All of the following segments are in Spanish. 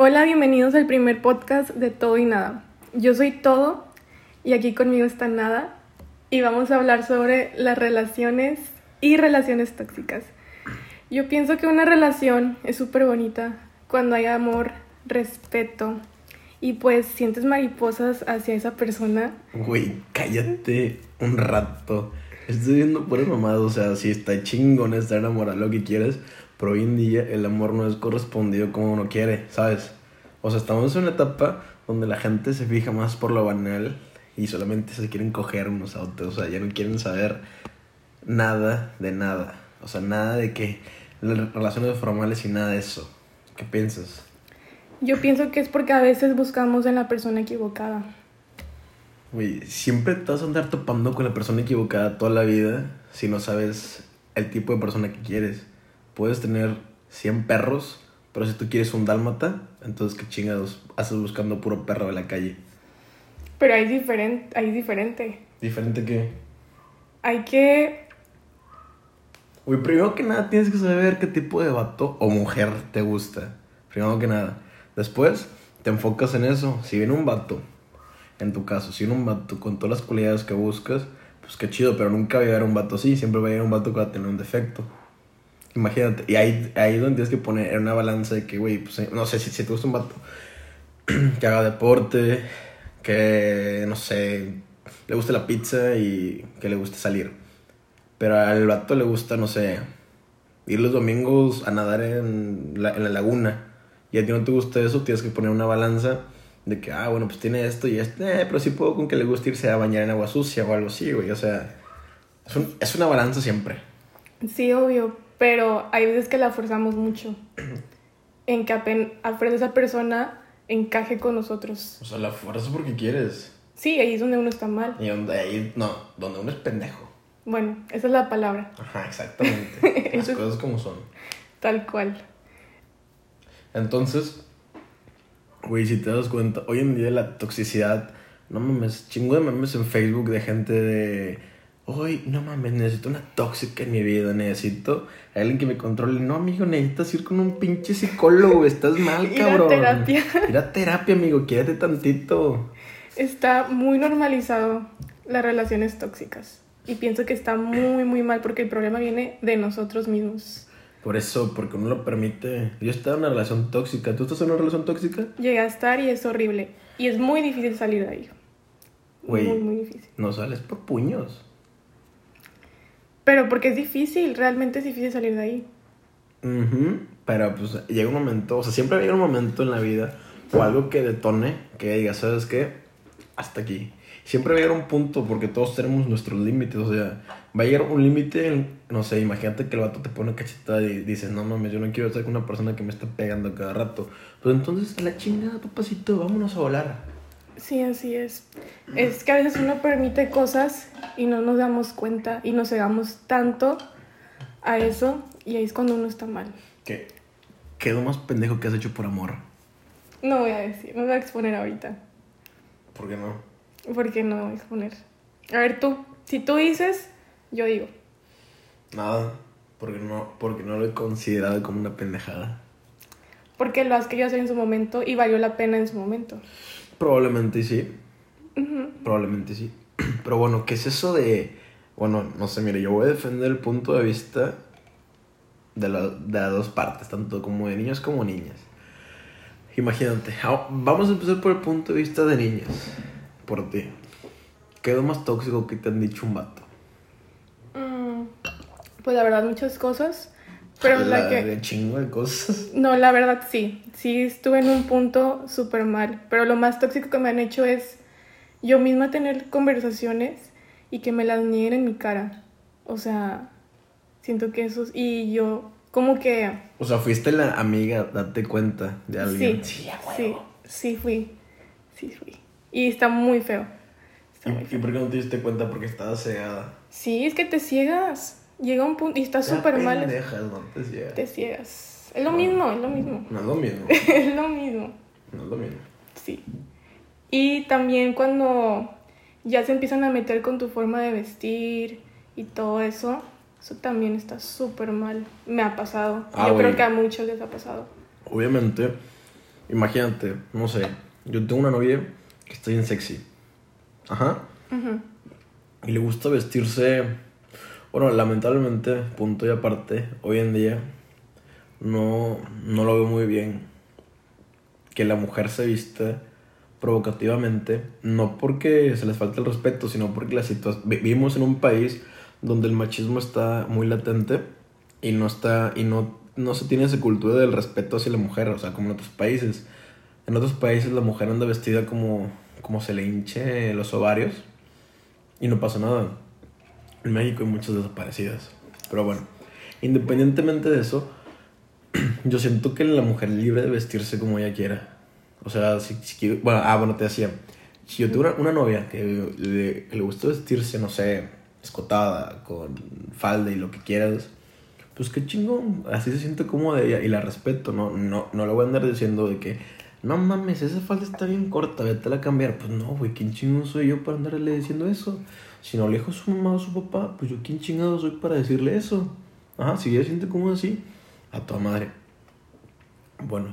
Hola, bienvenidos al primer podcast de Todo y Nada. Yo soy Todo y aquí conmigo está Nada y vamos a hablar sobre las relaciones y relaciones tóxicas. Yo pienso que una relación es súper bonita cuando hay amor, respeto y pues sientes mariposas hacia esa persona. Güey, cállate un rato. Estoy viendo por el mamado, o sea, sí está chingón estar enamorado, lo que quieres, pero hoy en día el amor no es correspondido como uno quiere, ¿sabes? O sea, estamos en una etapa donde la gente se fija más por lo banal y solamente se quieren coger unos a otros, o sea, ya no quieren saber nada de nada, o sea, nada de que las relaciones formales y nada de eso. ¿Qué piensas? Yo pienso que es porque a veces buscamos en la persona equivocada. Güey, siempre te vas a andar topando con la persona equivocada toda la vida si no sabes el tipo de persona que quieres. Puedes tener 100 perros, pero si tú quieres un dálmata, entonces qué chingados haces buscando puro perro de la calle. Pero hay diferente, hay diferente. ¿Diferente qué? Hay que Güey, primero que nada tienes que saber qué tipo de vato o mujer te gusta. Primero que nada. Después te enfocas en eso. Si viene un vato, en tu caso, si viene un vato con todas las cualidades que buscas, pues qué chido, pero nunca va a llegar un vato así. Siempre va a llegar un vato que va a tener un defecto. Imagínate. Y ahí, ahí es donde tienes que poner una balanza de que, güey, pues no sé, si, si te gusta un vato que haga deporte, que, no sé, le guste la pizza y que le guste salir. Pero al vato le gusta, no sé, ir los domingos a nadar en la, en la laguna. Y a ti no te gusta eso, tienes que poner una balanza de que, ah, bueno, pues tiene esto y esto. Eh, pero sí puedo con que le guste irse a bañar en agua sucia o algo así, güey. O sea, es, un- es una balanza siempre. Sí, obvio, pero hay veces que la forzamos mucho en que apen- afuera esa persona encaje con nosotros. O sea, la fuerza porque quieres. Sí, ahí es donde uno está mal. Y donde ahí, no, donde uno es pendejo. Bueno, esa es la palabra, Ajá, exactamente. Las cosas como son. tal cual. Entonces, güey, si te das cuenta, hoy en día la toxicidad, no mames, chingo de memes en Facebook de gente de, hoy, no mames, necesito una tóxica en mi vida, necesito a alguien que me controle. No, amigo, necesitas ir con un pinche psicólogo, estás mal, Ir a cabrón. terapia. Ir a terapia, amigo, quédate tantito. Está muy normalizado las relaciones tóxicas. Y pienso que está muy, muy mal porque el problema viene de nosotros mismos. Por eso, porque uno lo permite. Yo estaba en una relación tóxica. ¿Tú estás en una relación tóxica? Llegué a estar y es horrible. Y es muy difícil salir de ahí. Güey. Muy, muy difícil. No sales por puños. Pero porque es difícil, realmente es difícil salir de ahí. Ujú, Pero pues llega un momento, o sea, siempre llega un momento en la vida o algo que detone, que diga, ¿sabes qué? Hasta aquí. Siempre va a llegar un punto porque todos tenemos nuestros límites, o sea, va a llegar un límite, no sé, imagínate que el vato te pone cachetada y dices, no mames, yo no quiero estar con una persona que me está pegando cada rato. Pues entonces, la chingada, papacito, vámonos a volar. Sí, así es. Es que a veces uno permite cosas y no nos damos cuenta y nos cegamos tanto a eso y ahí es cuando uno está mal. ¿Qué? ¿Qué es lo más pendejo que has hecho por amor? No voy a decir, no voy a exponer ahorita. ¿Por qué no? Porque no voy a exponer. A ver tú, si tú dices, yo digo. Nada, porque no, porque no lo he considerado como una pendejada. Porque lo has querido hacer en su momento y valió la pena en su momento. Probablemente sí. Probablemente sí. Pero bueno, ¿qué es eso de.? Bueno, no sé, mire, yo voy a defender el punto de vista de, la- de las dos partes, tanto como de niños como niñas. Imagínate, ah, vamos a empezar por el punto de vista de niñas. Por ti. ¿Qué es lo más tóxico que te han dicho un vato? Mm, pues la verdad, muchas cosas. Pero la, que. de chingo de cosas. No, la verdad sí. Sí estuve en un punto súper mal. Pero lo más tóxico que me han hecho es yo misma tener conversaciones y que me las nieguen en mi cara. O sea, siento que eso... es- Y yo como que... O sea, fuiste la amiga, date cuenta de alguien. Sí, sí, sí fui. Sí fui. Y está muy feo. Está muy ¿Y, feo. ¿Y por qué no te diste cuenta? Porque estabas cegada. Sí, es que te ciegas. Llega un punto y está súper mal. No te ciegas. Te ciegas. Es lo mismo, es lo mismo. No es lo mismo. es lo mismo. No es lo mismo. Sí. Y también cuando ya se empiezan a meter con tu forma de vestir y todo eso, eso también está súper mal. Me ha pasado. Ah, Yo creo que a muchos les ha pasado. Obviamente, imagínate, no sé, yo tengo una novia que está bien sexy. Ajá. Ujú. Y le gusta vestirse. Bueno, lamentablemente, punto y aparte, hoy en día no, no lo veo muy bien que la mujer se viste provocativamente, no porque se les falte el respeto, sino porque la situa- vi- vivimos en un país donde el machismo está muy latente y no está y no, no se tiene esa cultura del respeto hacia la mujer, o sea, como en otros países. En otros países la mujer anda vestida como, como se le hinche los ovarios y no pasa nada. En México hay muchas desaparecidas. Pero bueno, independientemente de eso, yo siento que la mujer libre de vestirse como ella quiera. O sea, si, si Bueno, ah, bueno, te decía. Si yo tuve una, novia que le, que gusta vestirse, no sé, escotada, con falda y lo que quieras, pues qué chingón. Así se siente cómoda ella y la respeto. No, no, no le voy a andar diciendo de que, no mames, esa falda está bien corta, vete a cambiar. Pues no, güey, ¿quién chingón soy yo para andarle diciendo eso? Si no le dijo su mamá o su papá, pues yo quién chingado soy para decirle eso. Ajá, si ella siente cómoda así, a tu madre. Bueno,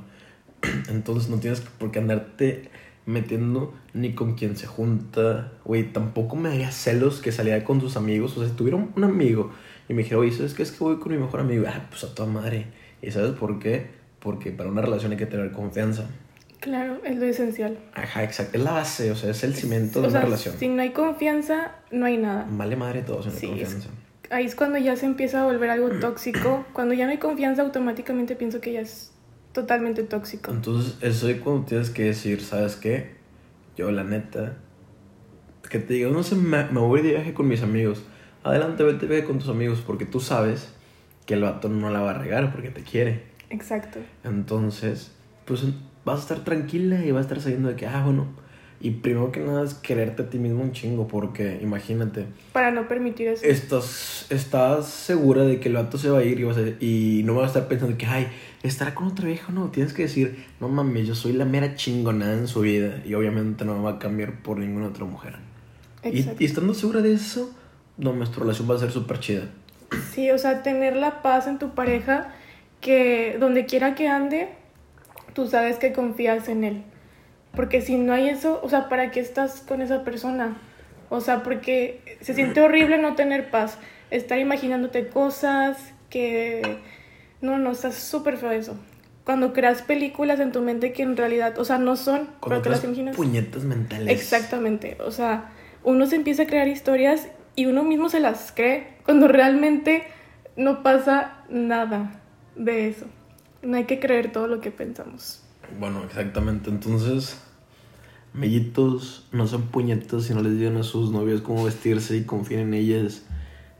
entonces no tienes por qué andarte metiendo ni con quien se junta. Güey, tampoco me daría celos que saliera con sus amigos. O sea, si tuviera un amigo y me dijera, oye, ¿sabes qué? Es que voy con mi mejor amigo. Ah, pues a tu madre. ¿Y sabes por qué? Porque para una relación hay que tener confianza. Claro, es lo esencial. Ajá, exacto. Es la base, o sea, es el cimiento de o una sea, relación. si no hay confianza, no hay nada. Vale madre todo sin Sí, confianza. Ahí es cuando ya se empieza a volver algo tóxico. Cuando ya no hay confianza, automáticamente pienso que ya es totalmente tóxico. Entonces, eso es cuando tienes que decir, ¿sabes qué? Yo, la neta, que te diga, no sé, me, me voy de viaje con mis amigos. Adelante, vete, ve con tus amigos, porque tú sabes que el vato no la va a regar porque te quiere. Exacto. Entonces, pues vas a estar tranquila y vas a estar sabiendo de que, ah, bueno. Y primero que nada es quererte a ti mismo un chingo, porque imagínate, Para no permitir eso. estás, estás segura de que el vato se va a ir y, vas a- y no vas a estar pensando que, ay, estará con otra vieja o no. Tienes que decir, no mames, yo soy la mera chingonada en su vida y obviamente no me va a cambiar por ninguna otra mujer. Y, y estando segura de eso, no, nuestra relación va a ser súper chida. Sí, o sea, tener la paz en tu pareja, que donde quiera que ande, tú sabes que confías en él. Porque si no hay eso, o sea, ¿para qué estás con esa persona? O sea, porque se siente horrible no tener paz, estar imaginándote cosas que... No, no, está súper feo eso. Cuando creas películas en tu mente que en realidad, o sea, no son, Cuando pero te las imaginas. puñetas mentales. Exactamente, o sea, uno se empieza a crear historias y uno mismo se las cree cuando realmente no pasa nada de eso. No hay que creer todo lo que pensamos. Bueno, exactamente. Entonces, mellitos, no sean puñetas y no les digan a sus novias cómo vestirse y confíen en ellas.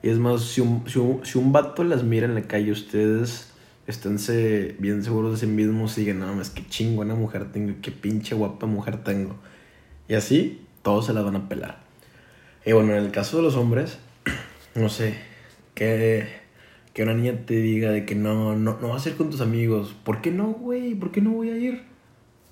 Y es más, si un, si un, si un vato las mira en la calle, ustedes esténse bien seguros de sí mismos y digan, no, es que chingona mujer tengo, qué pinche guapa mujer tengo. Y así, todos se las van a pelar. Y bueno, en el caso de los hombres, no sé, que, que una niña te diga de que no, no, no vas a ir con tus amigos. ¿Por qué no, güey? ¿Por qué no voy a ir?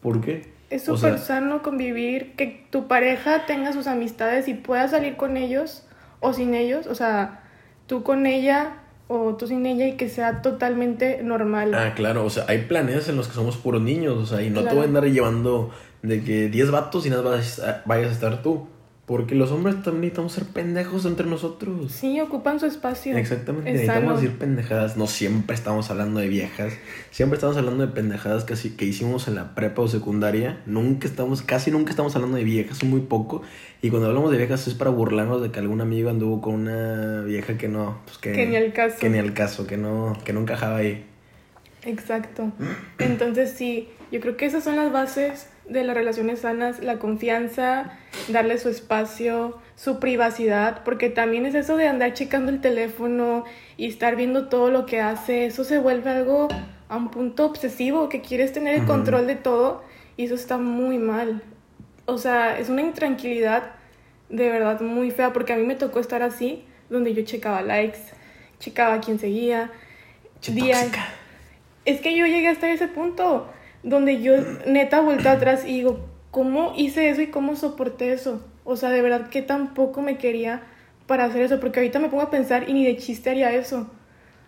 ¿Por qué? Es O súper sea, sano convivir, que tu pareja tenga sus amistades y pueda salir con ellos o sin ellos, o sea, tú con ella o tú sin ella y que sea totalmente normal. Ah, claro, o sea, hay planes en los que somos puros niños, o sea, y no te Claro. voy a andar llevando de que 10 vatos y nada vas a- vayas a estar tú. Porque los hombres también necesitamos ser pendejos entre nosotros. Sí, ocupan su espacio. Exactamente, Es necesitamos sano. decir pendejadas. No siempre estamos hablando de viejas. Siempre estamos hablando de pendejadas que, que hicimos en la prepa o secundaria. Nunca estamos, casi nunca estamos hablando de viejas, muy poco. Y cuando hablamos de viejas es para burlarnos de que algún amigo anduvo con una vieja que no, pues que, Que ni al caso. que ni al caso, que no, que no encajaba ahí. Exacto. Entonces sí, yo creo que esas son las bases de las relaciones sanas, la confianza, darle su espacio, su privacidad, porque también es eso de andar checando el teléfono y estar viendo todo lo que hace, eso se vuelve algo a un punto obsesivo, que quieres tener el control de todo y eso está muy mal. O sea, es una intranquilidad de verdad muy fea, porque a mí me tocó estar así, donde yo checaba likes, checaba quién seguía, días. Es que yo llegué hasta ese punto donde yo neta volteo atrás y digo, ¿cómo hice eso y cómo soporté eso? O sea, de verdad que tampoco me quería para hacer eso, porque ahorita me pongo a pensar y ni de chiste haría eso.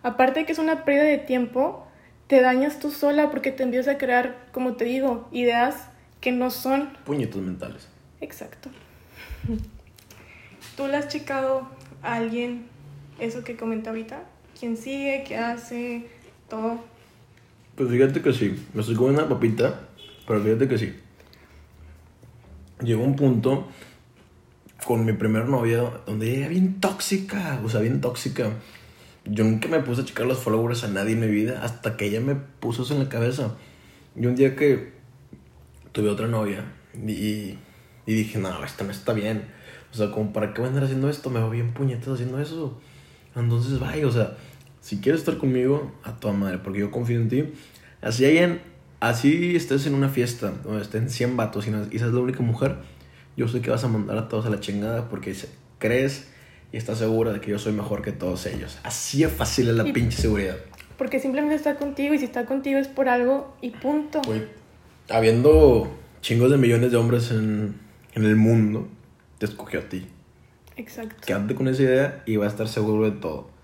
Aparte de que es una pérdida de tiempo, te dañas tú sola porque te empiezas a crear, como te digo, ideas que no son. Puñetos mentales. Exacto. ¿Tú le has checado a alguien eso que comenta ahorita? ¿Quién sigue? ¿Qué hace? Todo. Pues fíjate que sí. Me estoy comiendo una papita, pero fíjate que sí. Llegó un punto con mi primer novia donde era bien tóxica, o sea, bien tóxica. Yo nunca me puse a checar los followers a nadie en mi vida hasta que ella me puso eso en la cabeza. Y un día que tuve otra novia y, y dije, no, esto no está bien. O sea, como para qué voy a andar haciendo esto, me va bien puñetas haciendo eso. Entonces, vaya, o sea, si quieres estar conmigo, a tu madre, porque yo confío en ti. Así hay en, así estés en una fiesta donde estén 100 vatos y, no, y seas la única mujer, yo sé que vas a mandar a todos a la chingada porque crees y estás segura de que yo soy mejor que todos ellos. Así es fácil es la Y- pinche seguridad. Porque simplemente está contigo y si está contigo es por algo y punto. Habiendo chingos de millones de hombres en, en el mundo, te escogió a ti. Exacto. Quédate con esa idea y va a estar seguro de todo.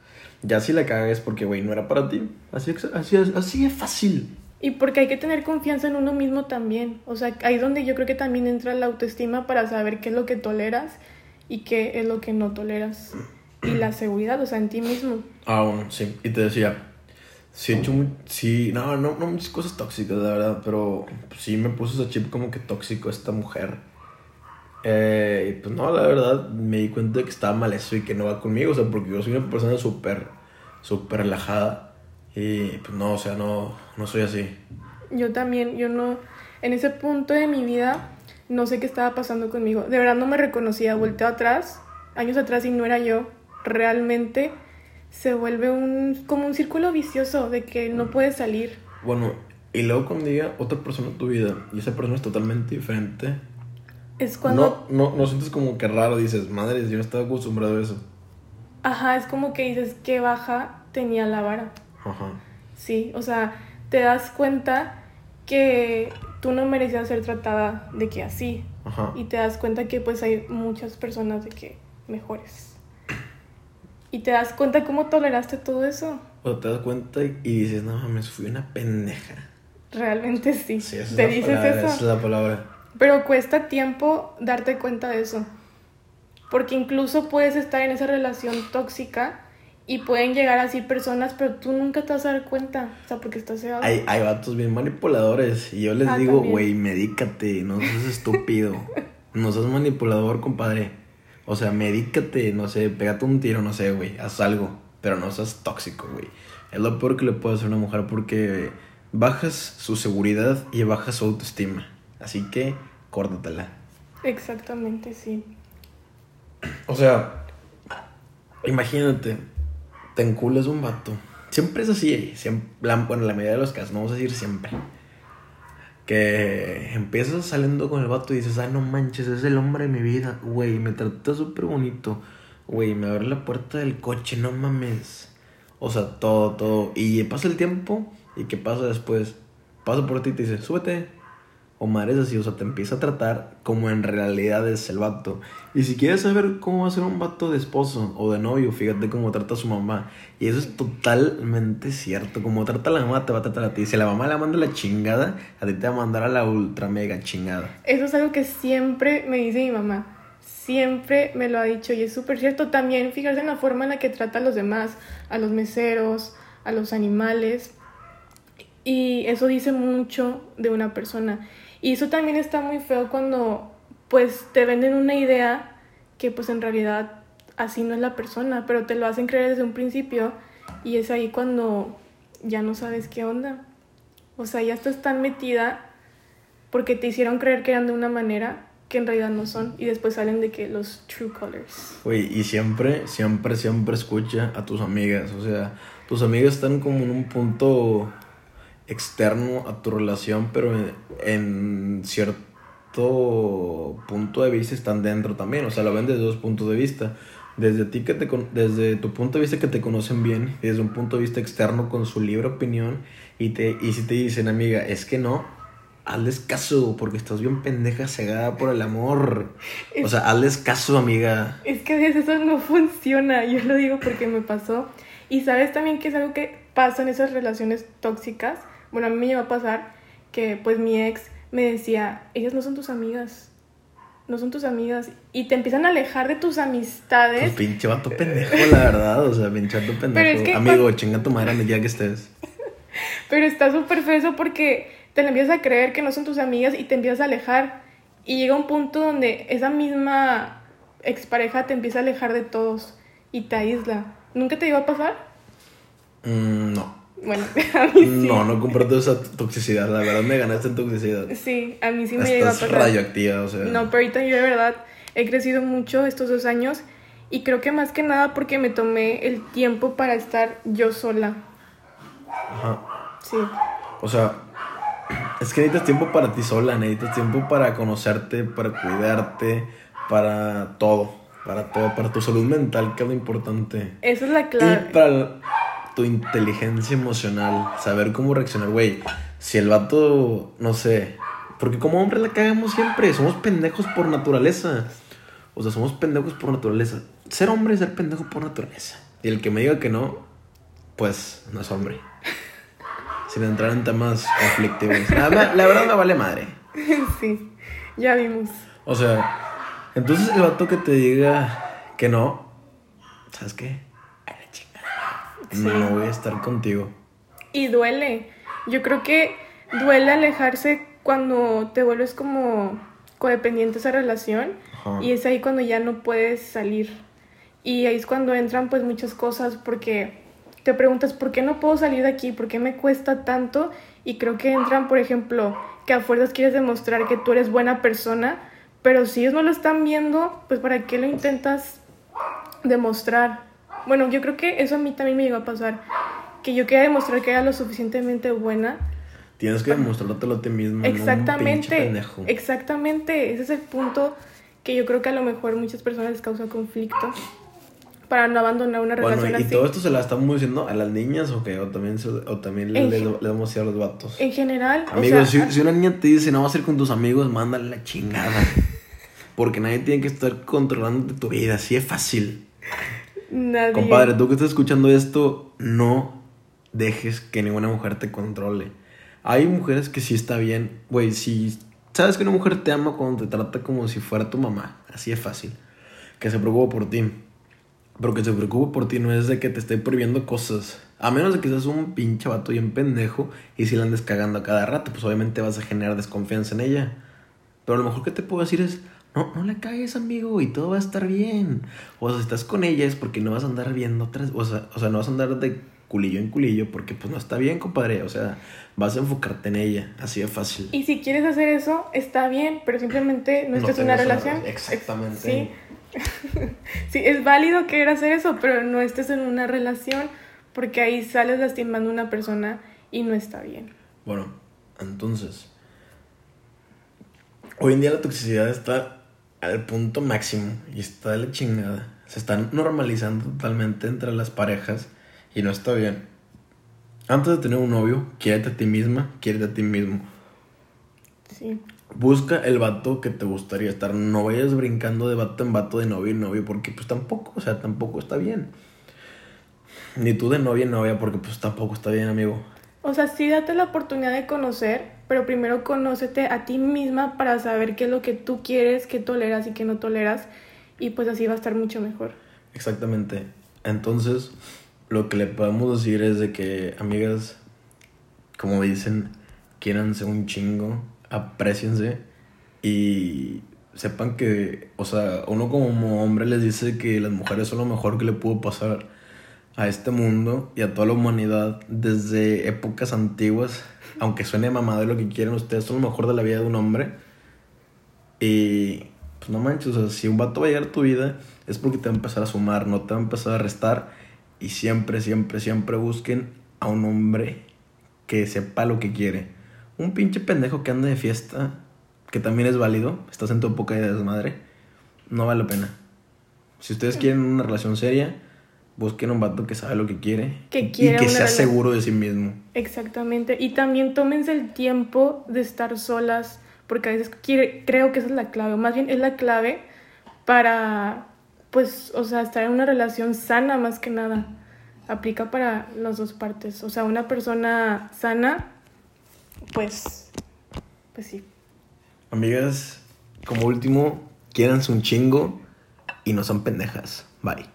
Ya si la cagas porque, güey, no era para ti. Así, así, así es fácil. Y porque hay que tener confianza en uno mismo también. O sea, ahí donde yo creo que también entra la autoestima para saber qué es lo que toleras y qué es lo que no toleras. Y la seguridad, o sea, en ti mismo. Ah, bueno, sí. Y te decía, sí he hecho muy... Sí, no, no, no muchas cosas tóxicas, la verdad, pero sí me puso ese chip como que tóxico esta mujer. Eh, y pues no, la verdad, me di cuenta de que estaba mal eso y que no va conmigo, o sea, porque yo soy una persona súper, súper relajada. Y pues no, o sea, no, no soy así. Yo también, yo no, en ese punto de mi vida, no sé qué estaba pasando conmigo. De verdad no me reconocía, volteo atrás, años atrás y no era yo. Realmente se vuelve un, como un círculo vicioso de que no puedes salir. Bueno, y luego cuando llega otra persona a tu vida y esa persona es totalmente diferente, Es cuando, no, no, no sientes como que raro, dices, madre, yo no estaba acostumbrado a eso. ajá, es como que dices, qué baja tenía la vara. Ajá. Sí, o sea, te das cuenta que tú no merecías ser tratada de que así. Ajá. Y te das cuenta que pues hay muchas personas de que mejores. Y te das cuenta cómo toleraste todo eso. O te das cuenta y dices, no mames, fui una pendeja. Realmente sí. Sí, esa es te la dices palabra, eso. Esa es la palabra. Pero cuesta tiempo darte cuenta de eso. Porque incluso puedes estar en esa relación tóxica y pueden llegar así personas, pero tú nunca te vas a dar cuenta. O sea, porque estás cegado. Hay, hay vatos bien manipuladores. Y yo les Ah, digo, güey, medícate, no seas estúpido. no seas manipulador, compadre. O sea, medícate, no sé, pégate un tiro, no sé, güey, haz algo. Pero no seas tóxico, güey. Es lo peor que le puede hacer a una mujer porque bajas su seguridad y bajas su autoestima. Así que, córtatela. Exactamente, sí. O sea, imagínate, te enculas un vato. Siempre es así, siempre, la, bueno, la mayoría de los casos, no vamos a decir siempre. Que empiezas saliendo con el vato y dices, ay, no manches, es el hombre de mi vida, güey, me trata súper bonito, güey, me abre la puerta del coche, no mames. O sea, todo, todo. Y pasa el tiempo, ¿y qué pasa después? Pasa por ti y te dice, súbete. O madres así, o sea, te empieza a tratar como en realidad es el vato. Y si quieres saber cómo va a ser un vato de esposo o de novio, fíjate cómo trata a su mamá. Y eso es totalmente cierto. Como trata a la mamá, te va a tratar a ti. Si la mamá la manda a la chingada, a ti te va a mandar a la ultra mega chingada. Eso es algo que siempre me dice mi mamá. Siempre me lo ha dicho y es súper cierto. También fijarse en la forma en la que trata a los demás, a los meseros, a los animales. Y eso dice mucho de una persona. Y eso también está muy feo cuando pues te venden una idea que pues en realidad así no es la persona, pero te lo hacen creer desde un principio y es ahí cuando ya no sabes qué onda. O sea, ya estás tan metida porque te hicieron creer que eran de una manera que en realidad no son y después salen de que los true colors. Güey, y siempre, siempre, siempre escucha a tus amigas. O sea, tus amigas están como en un punto externo a tu relación, pero en, en cierto punto de vista están dentro también. O sea, lo ven desde dos puntos de vista. Desde ti que te desde tu punto de vista que te conocen bien, desde un punto de vista externo con su libre opinión, y te, y si te dicen, amiga, es que no, hazles caso, porque estás bien pendeja cegada por el amor. O sea, hazles caso, amiga. Es que a veces eso no funciona, yo lo digo porque me pasó. Y sabes también que es algo que pasan esas relaciones tóxicas, bueno, a mí me iba a pasar que pues mi ex me decía, ellas no son tus amigas, no son tus amigas, y te empiezan a alejar de tus amistades. Pues pinche vato pendejo, la verdad, o sea, pinche vato pendejo. es que Amigo, cuando- chinga tu madre donde quiera que estés. Pero está súper feo porque te empiezas a creer que no son tus amigas y te empiezas a alejar. Y llega un punto donde esa misma expareja te empieza a alejar de todos y te aísla. ¿Nunca te iba a pasar? Mm, no. Bueno, a mí sí. No, no comparto esa toxicidad. La verdad me ganaste en toxicidad. Sí, a mí sí me llegó a pasar. radioactiva, o sea. No, pero ahorita yo de verdad he crecido mucho estos dos años y creo que más que nada porque me tomé el tiempo para estar yo sola. Ajá. Sí, O sea, es que necesitas tiempo para ti sola, necesitas tiempo para conocerte, para cuidarte, para todo, para todo, para tu salud mental, que es lo importante. esa es la Y clave. para tu inteligencia emocional, saber cómo reaccionar, güey. Si el vato, no sé, porque como hombres la cagamos siempre, somos pendejos por naturaleza. O sea, somos pendejos por naturaleza. Ser hombre es ser pendejo por naturaleza. Y el que me diga que no, pues no es hombre. Sin entrar en temas conflictivos. La, verdad- la verdad me vale madre. sí, ya vimos. O sea, entonces el vato que te diga que no, ¿sabes qué? Sí. No voy a estar contigo. Y duele. Yo creo que duele alejarse cuando te vuelves como codependiente de esa relación. Ajá. Y es ahí cuando ya no puedes salir. Y ahí es cuando entran pues muchas cosas porque te preguntas por qué no puedo salir de aquí, por qué me cuesta tanto. Y creo que entran, por ejemplo, que a fuerzas quieres demostrar que tú eres buena persona, pero si ellos no lo están viendo, pues para qué lo intentas demostrar. Bueno, yo creo que eso a mí también me llegó a pasar. Que yo quería demostrar que era lo suficientemente buena. Tienes que demostrártelo a ti mismo. no un Exactamente. Exactamente. Ese es el punto que yo creo que a lo mejor muchas personas les causa conflicto para no abandonar una Bueno, relación ¿y así. todo esto se la estamos diciendo a las niñas o qué? ¿O también, se- o también le, le, le damos a los vatos? En general, o Amigos, sea, si, si una niña te dice no vas a ir con tus amigos, mándale la chingada. Porque nadie tiene que estar controlando tu vida, así es fácil. Compadre, tú que estás escuchando esto, no dejes que ninguna mujer te controle. Hay mujeres que sí está bien, güey, si sabes que una mujer te ama cuando te trata como si fuera tu mamá, así es fácil. Que se preocupe por ti. Pero que se preocupe por ti no es de que te esté prohibiendo cosas. A menos de que seas un pinche vato bien pendejo y si la andes cagando a cada rato, pues obviamente vas a generar desconfianza en ella. Pero lo mejor que te puedo decir es, no, no la cagues, amigo, y todo va a estar bien. O sea, si estás con ella es porque no vas a andar viendo otras, o sea, o sea, no vas a andar de culillo en culillo porque pues no está bien, compadre. O sea, vas a enfocarte en ella, así de fácil. Y si quieres hacer eso, está bien, pero simplemente no No estés en una- relación. exactamente. Sí. sí, es válido querer hacer eso, pero no estés en una relación porque ahí sales lastimando a una persona y no está bien. Bueno, entonces, hoy en día la toxicidad está al punto máximo y está de la chingada. Se está normalizando totalmente entre las parejas y no está bien. Antes de tener un novio, quiérete a ti misma, quiérete a ti mismo. Sí. Busca el vato que te gustaría estar. No vayas brincando de vato en vato, de novio en novio, porque pues tampoco, o sea, tampoco está bien. Ni tú de novia en novia, porque pues tampoco está bien, amigo. O sea, sí date la oportunidad de conocer, pero primero conócete a ti misma para saber qué es lo que tú quieres, qué toleras y qué no toleras. Y pues así va a estar mucho mejor. Exactamente. Entonces, lo que le podemos decir es de que, amigas, como dicen, quiéranse un chingo, apreciense y sepan que, o sea, uno como hombre les dice que las mujeres son lo mejor que le pudo pasar a este mundo y a toda la humanidad desde épocas antiguas, aunque suene mamado lo que quieran, ustedes son lo mejor de la vida de un hombre. Y pues no manches, o sea, si un vato va a llegar a tu vida es porque te va a empezar a sumar, no te va a empezar a restar. Y siempre, siempre, siempre busquen a un hombre que sepa lo que quiere. Un pinche pendejo que anda de fiesta, que también es válido, estás en tu época de desmadre, no vale la pena. Si ustedes quieren una relación seria, busquen un vato que sabe lo que quiere Que y que sea relación. seguro de sí mismo. Exactamente. Y también tómense el tiempo de estar solas, porque a veces quiere- creo que esa es la clave, o más bien es la clave para, pues, o sea, estar en una relación sana más que nada. aplica para las dos partes. O sea, una persona sana, pues, pues sí. Amigas, como último, quieranse un chingo y no son pendejas. Bye.